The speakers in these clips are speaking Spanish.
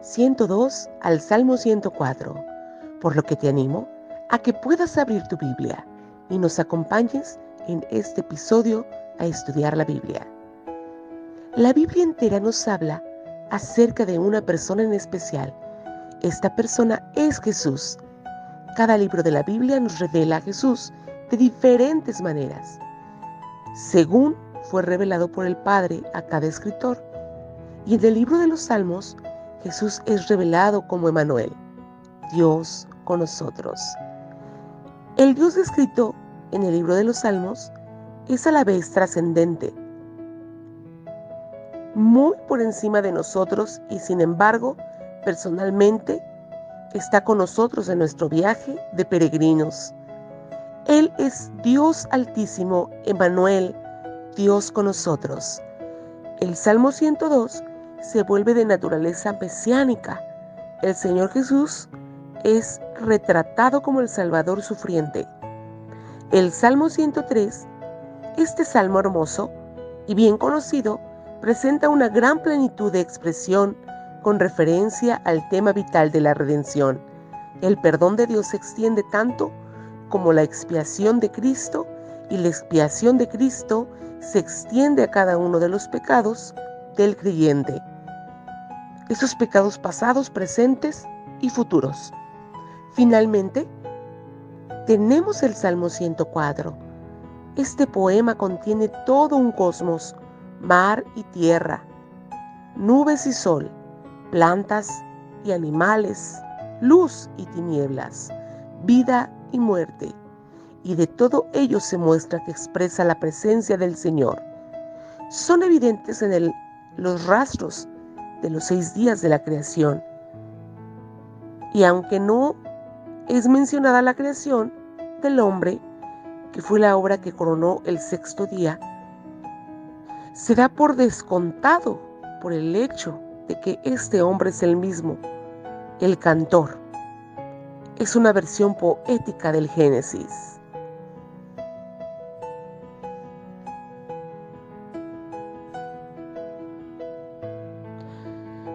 102 al Salmo 104, por lo que te animo a que puedas abrir tu Biblia y nos acompañes en este episodio a estudiar la Biblia. La Biblia entera nos habla acerca de una persona en especial. Esta persona es Jesús. Cada libro de la Biblia nos revela a Jesús de diferentes maneras, según fue revelado por el Padre a cada escritor. Y en el libro de los Salmos Jesús es revelado como Emanuel, Dios con nosotros. El Dios descrito en el libro de los Salmos es a la vez trascendente, muy por encima de nosotros y sin embargo, personalmente, está con nosotros en nuestro viaje de peregrinos. Él es Dios altísimo, Emanuel, Dios con nosotros. El Salmo 102 se vuelve de naturaleza mesiánica. El Señor Jesús es retratado como el Salvador sufriente. El Salmo 103, este salmo hermoso y bien conocido, presenta una gran plenitud de expresión con referencia al tema vital de la redención. El perdón de Dios se extiende tanto como la expiación de Cristo y la expiación de Cristo se extiende a cada uno de los pecados del creyente. Esos pecados pasados, presentes y futuros. Finalmente, tenemos el Salmo 104. Este poema contiene todo un cosmos, mar y tierra, nubes y sol, plantas y animales, luz y tinieblas, vida y muerte. Y de todo ello se muestra que expresa la presencia del Señor. Son evidentes en el los rastros de los seis días de la creación. Y aunque no es mencionada la creación del hombre, que fue la obra que coronó el sexto día, se da por descontado por el hecho de que este hombre es el mismo, el cantor. Es una versión poética del Génesis.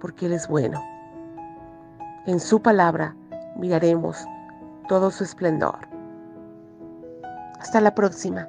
porque Él es bueno. En su palabra miraremos todo su esplendor. Hasta la próxima.